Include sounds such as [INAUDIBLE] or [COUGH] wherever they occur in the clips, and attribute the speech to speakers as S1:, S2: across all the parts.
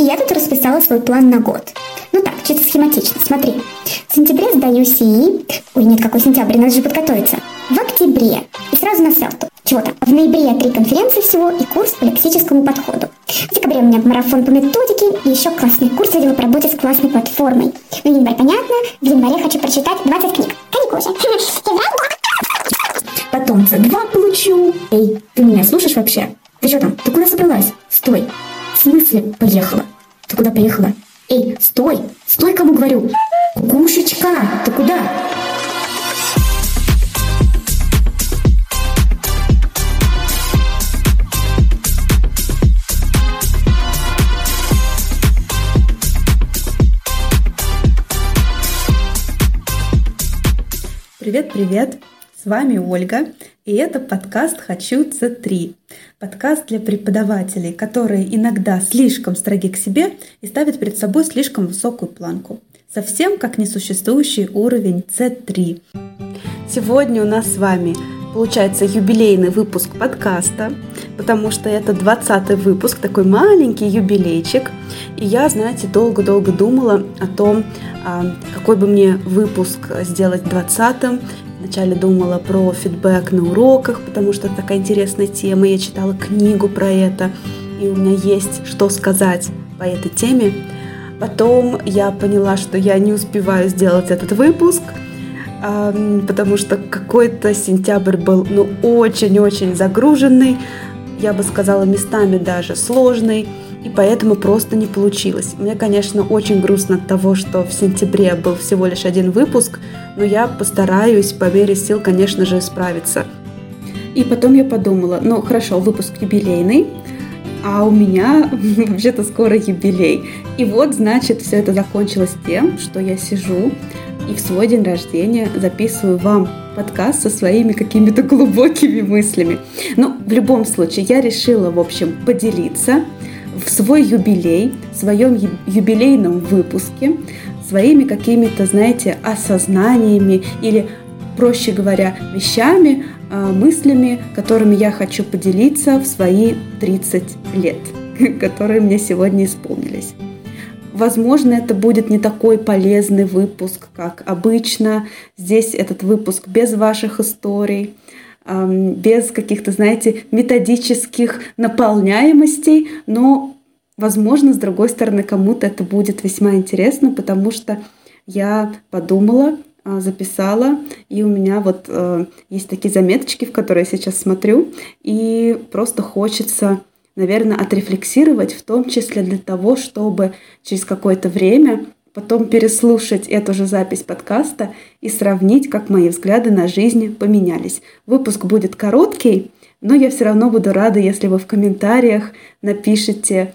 S1: И я тут расписала свой план на год. Ну так, чисто схематично, смотри. В сентябре сдаю СИИ. Ой, нет, какой сентябрь, надо же подготовиться. В октябре. И сразу на селту. Чего там? В ноябре три конференции всего и курс по лексическому подходу. В декабре у меня марафон по методике и еще классный курс видела по работе с классной платформой. Ну, январь понятно. В январе хочу прочитать 20 книг. Каникулы.
S2: Потом за два получу. Эй, ты меня слушаешь вообще? Ты что там? Ты куда собралась? Стой. В смысле поехала? Куда поехала? Эй, стой! Стой, кому говорю! Кукушечка, ты куда?
S3: Привет-привет! С вами Ольга, и это подкаст «Хочу С3». Подкаст для преподавателей, которые иногда слишком строги к себе и ставят перед собой слишком высокую планку. Совсем как несуществующий уровень С3. Сегодня у нас с вами получается юбилейный выпуск подкаста, потому что это 20 выпуск, такой маленький юбилейчик. И я, знаете, долго-долго думала о том, а, какой бы мне выпуск сделать 20-м, Вначале думала про фидбэк на уроках, потому что это такая интересная тема. Я читала книгу про это, и у меня есть что сказать по этой теме. Потом я поняла, что я не успеваю сделать этот выпуск, потому что какой-то сентябрь был ну, очень-очень загруженный, я бы сказала, местами даже сложный и поэтому просто не получилось. Мне, конечно, очень грустно от того, что в сентябре был всего лишь один выпуск, но я постараюсь по мере сил, конечно же, справиться. И потом я подумала, ну хорошо, выпуск юбилейный, а у меня [LAUGHS] вообще-то скоро юбилей. И вот, значит, все это закончилось тем, что я сижу и в свой день рождения записываю вам подкаст со своими какими-то глубокими мыслями. Но в любом случае я решила, в общем, поделиться в свой юбилей, в своем юбилейном выпуске своими какими-то, знаете, осознаниями или, проще говоря, вещами, а, мыслями, которыми я хочу поделиться в свои 30 лет, [LAUGHS] которые мне сегодня исполнились. Возможно, это будет не такой полезный выпуск, как обычно. Здесь этот выпуск без ваших историй без каких-то, знаете, методических наполняемостей, но, возможно, с другой стороны, кому-то это будет весьма интересно, потому что я подумала, а, записала, и у меня вот э, есть такие заметочки, в которые я сейчас смотрю, и просто хочется, наверное, отрефлексировать, в том числе для того, чтобы через какое-то время потом переслушать эту же запись подкаста и сравнить, как мои взгляды на жизнь поменялись. Выпуск будет короткий, но я все равно буду рада, если вы в комментариях напишите,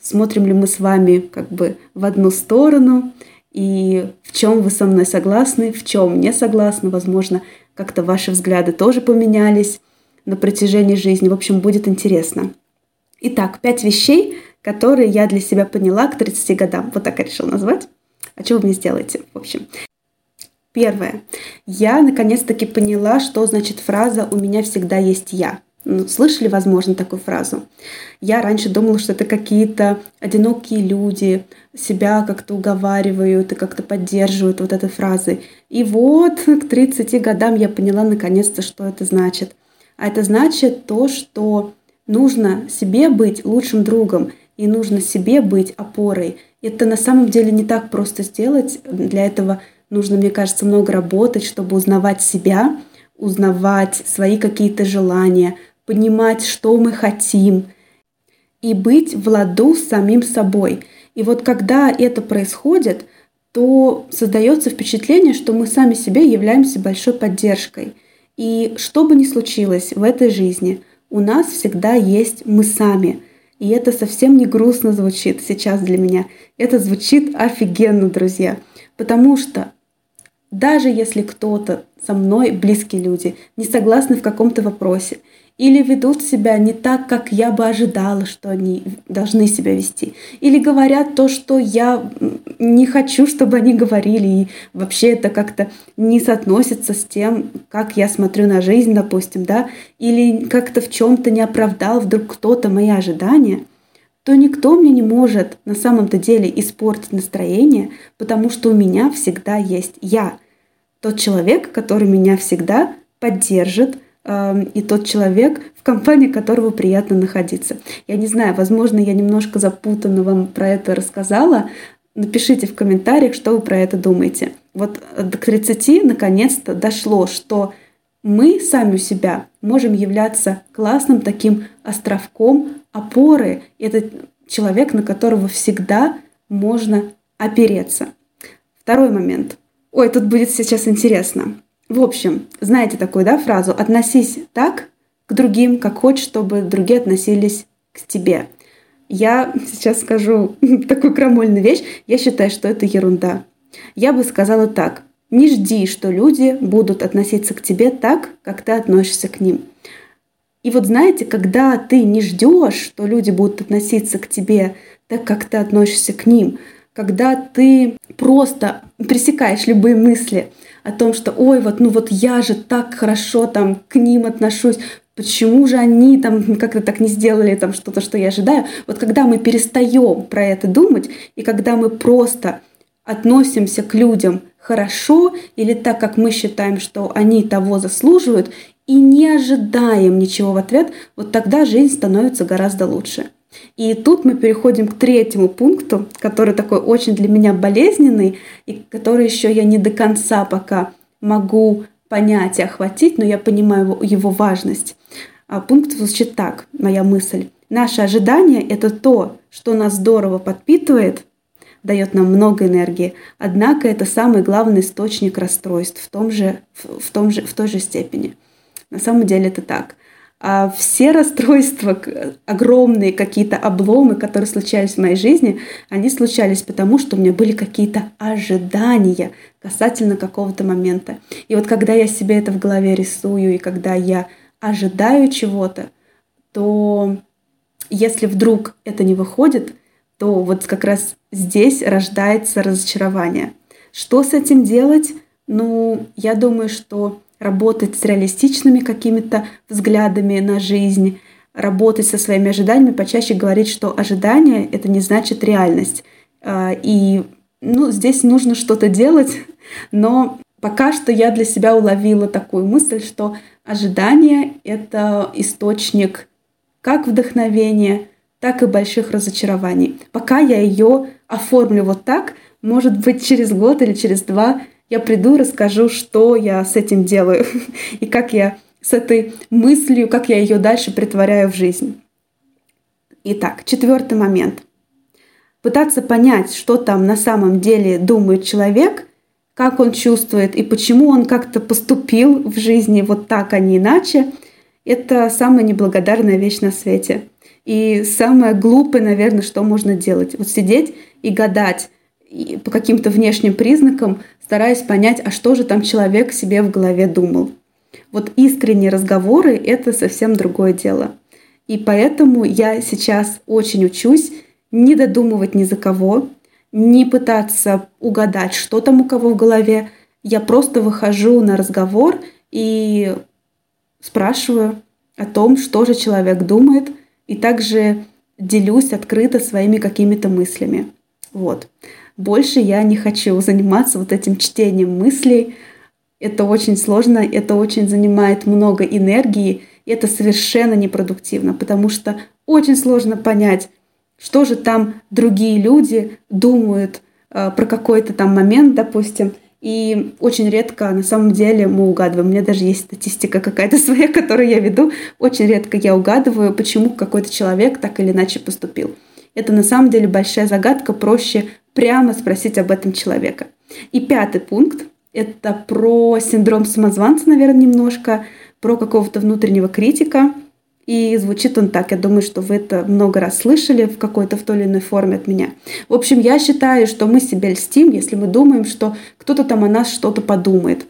S3: смотрим ли мы с вами как бы в одну сторону, и в чем вы со мной согласны, в чем не согласны, возможно, как-то ваши взгляды тоже поменялись на протяжении жизни. В общем, будет интересно. Итак, пять вещей, которые я для себя поняла к 30 годам. Вот так я решила назвать. А что вы мне сделаете? В общем, первое. Я наконец-таки поняла, что значит фраза «у меня всегда есть я». Ну, слышали, возможно, такую фразу? Я раньше думала, что это какие-то одинокие люди, себя как-то уговаривают и как-то поддерживают вот этой фразой. И вот к 30 годам я поняла наконец-то, что это значит. А это значит то, что нужно себе быть лучшим другом и нужно себе быть опорой. Это на самом деле не так просто сделать. Для этого нужно, мне кажется, много работать, чтобы узнавать себя, узнавать свои какие-то желания, понимать, что мы хотим, и быть в ладу с самим собой. И вот когда это происходит, то создается впечатление, что мы сами себе являемся большой поддержкой. И что бы ни случилось в этой жизни, у нас всегда есть мы сами – и это совсем не грустно звучит сейчас для меня. Это звучит офигенно, друзья. Потому что даже если кто-то со мной, близкие люди, не согласны в каком-то вопросе, или ведут себя не так, как я бы ожидала, что они должны себя вести, или говорят то, что я не хочу, чтобы они говорили, и вообще это как-то не соотносится с тем, как я смотрю на жизнь, допустим, да, или как-то в чем-то не оправдал вдруг кто-то мои ожидания, то никто мне не может на самом-то деле испортить настроение, потому что у меня всегда есть я. Тот человек, который меня всегда поддержит, э, и тот человек, в компании которого приятно находиться. Я не знаю, возможно, я немножко запутанно вам про это рассказала. Напишите в комментариях, что вы про это думаете. Вот к 30 наконец-то дошло, что мы сами у себя можем являться классным таким островком опоры. Это человек, на которого всегда можно опереться. Второй момент. Ой, тут будет сейчас интересно. В общем, знаете такую, да, фразу «относись так к другим, как хочешь, чтобы другие относились к тебе». Я сейчас скажу [LAUGHS] такую крамольную вещь. Я считаю, что это ерунда. Я бы сказала так. Не жди, что люди будут относиться к тебе так, как ты относишься к ним. И вот знаете, когда ты не ждешь, что люди будут относиться к тебе так, как ты относишься к ним, когда ты просто пресекаешь любые мысли о том, что ой, вот, ну вот я же так хорошо там к ним отношусь, почему же они там как-то так не сделали там что-то, что я ожидаю. Вот когда мы перестаем про это думать, и когда мы просто относимся к людям хорошо или так, как мы считаем, что они того заслуживают, и не ожидаем ничего в ответ, вот тогда жизнь становится гораздо лучше. И тут мы переходим к третьему пункту, который такой очень для меня болезненный, и который еще я не до конца пока могу понять и охватить, но я понимаю его, важность. А пункт звучит так, моя мысль. Наше ожидание – это то, что нас здорово подпитывает, дает нам много энергии, однако это самый главный источник расстройств в, том же, в, том же, в той же степени. На самом деле это так. А все расстройства, огромные какие-то обломы, которые случались в моей жизни, они случались потому, что у меня были какие-то ожидания касательно какого-то момента. И вот когда я себе это в голове рисую, и когда я ожидаю чего-то, то если вдруг это не выходит, то вот как раз здесь рождается разочарование. Что с этим делать? Ну, я думаю, что работать с реалистичными какими-то взглядами на жизнь, работать со своими ожиданиями, почаще говорить, что ожидание — это не значит реальность. А, и ну, здесь нужно что-то делать, [LAUGHS] но пока что я для себя уловила такую мысль, что ожидание — это источник как вдохновения, так и больших разочарований. Пока я ее оформлю вот так, может быть, через год или через два я приду и расскажу, что я с этим делаю [LAUGHS] и как я с этой мыслью, как я ее дальше притворяю в жизнь. Итак, четвертый момент. Пытаться понять, что там на самом деле думает человек, как он чувствует и почему он как-то поступил в жизни вот так, а не иначе, это самая неблагодарная вещь на свете. И самое глупое, наверное, что можно делать. Вот сидеть и гадать и по каким-то внешним признакам, стараясь понять, а что же там человек себе в голове думал. Вот искренние разговоры – это совсем другое дело. И поэтому я сейчас очень учусь не додумывать ни за кого, не пытаться угадать, что там у кого в голове. Я просто выхожу на разговор и спрашиваю о том, что же человек думает, и также делюсь открыто своими какими-то мыслями. Вот. Больше я не хочу заниматься вот этим чтением мыслей. Это очень сложно, это очень занимает много энергии, и это совершенно непродуктивно, потому что очень сложно понять, что же там другие люди думают э, про какой-то там момент, допустим, и очень редко на самом деле мы угадываем. У меня даже есть статистика какая-то [LAUGHS] своя, которую я веду. Очень редко я угадываю, почему какой-то человек так или иначе поступил. Это на самом деле большая загадка, проще прямо спросить об этом человека. И пятый пункт – это про синдром самозванца, наверное, немножко, про какого-то внутреннего критика – и звучит он так. Я думаю, что вы это много раз слышали в какой-то в той или иной форме от меня. В общем, я считаю, что мы себя льстим, если мы думаем, что кто-то там о нас что-то подумает.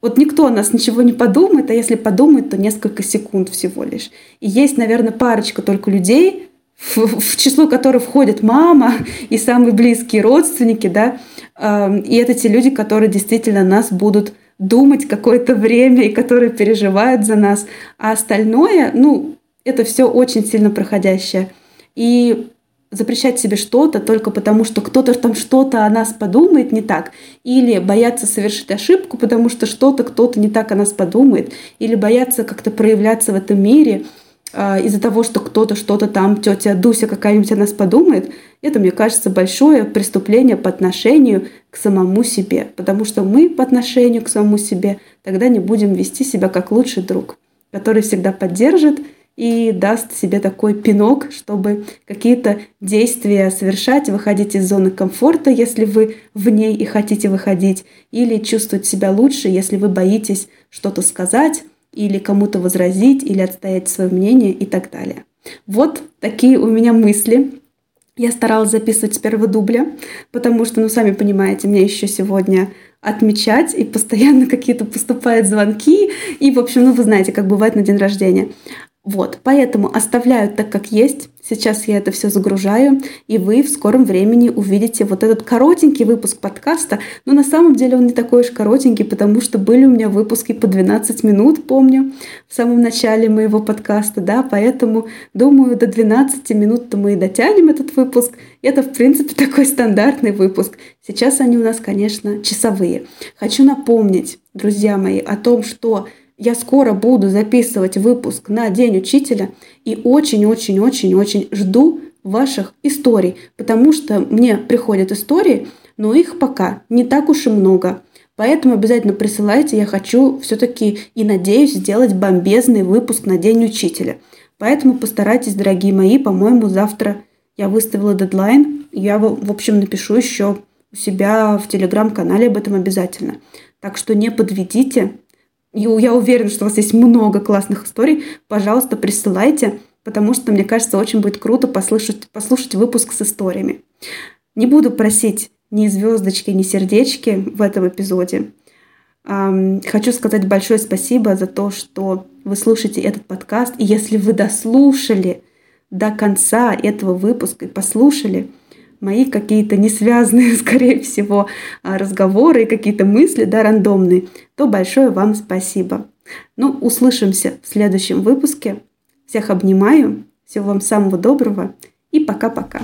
S3: Вот никто о нас ничего не подумает, а если подумает, то несколько секунд всего лишь. И есть, наверное, парочка только людей, в, в число которых входит мама и самые близкие родственники, да, и это те люди, которые действительно нас будут думать какое-то время и которые переживают за нас. А остальное, ну, это все очень сильно проходящее. И запрещать себе что-то только потому, что кто-то там что-то о нас подумает не так, или бояться совершить ошибку, потому что что-то кто-то не так о нас подумает, или бояться как-то проявляться в этом мире из-за того, что кто-то что-то там, тетя Дуся какая-нибудь о нас подумает, это, мне кажется, большое преступление по отношению к самому себе, потому что мы по отношению к самому себе тогда не будем вести себя как лучший друг, который всегда поддержит и даст себе такой пинок, чтобы какие-то действия совершать, выходить из зоны комфорта, если вы в ней и хотите выходить, или чувствовать себя лучше, если вы боитесь что-то сказать, или кому-то возразить, или отстоять свое мнение и так далее. Вот такие у меня мысли. Я старалась записывать с первого дубля, потому что, ну, сами понимаете, мне еще сегодня отмечать, и постоянно какие-то поступают звонки, и, в общем, ну, вы знаете, как бывает на день рождения. Вот, поэтому оставляю так, как есть. Сейчас я это все загружаю, и вы в скором времени увидите вот этот коротенький выпуск подкаста. Но на самом деле он не такой уж коротенький, потому что были у меня выпуски по 12 минут, помню, в самом начале моего подкаста, да, поэтому думаю, до 12 минут-то мы и дотянем этот выпуск. Это, в принципе, [LAUGHS] такой стандартный выпуск. Сейчас они у нас, конечно, часовые. Хочу напомнить, друзья мои, о том, что я скоро буду записывать выпуск на День учителя и очень-очень-очень-очень жду ваших историй, потому что мне приходят истории, но их пока не так уж и много. Поэтому обязательно присылайте, я хочу все-таки и надеюсь сделать бомбезный выпуск на День учителя. Поэтому постарайтесь, дорогие мои, по-моему, завтра я выставила дедлайн. Я, в общем, напишу еще у себя в телеграм-канале об этом обязательно. Так что не подведите, и я уверена, что у вас есть много классных историй. Пожалуйста, присылайте, потому что, мне кажется, очень будет круто послушать, послушать выпуск с историями. Не буду просить ни звездочки, ни сердечки в этом эпизоде. Хочу сказать большое спасибо за то, что вы слушаете этот подкаст. И если вы дослушали до конца этого выпуска и послушали – мои какие-то не связанные, [LAUGHS] скорее всего, а, разговоры и какие-то мысли, да, рандомные, то большое вам спасибо. Ну, услышимся в следующем выпуске. Всех обнимаю, всего вам самого доброго и пока-пока.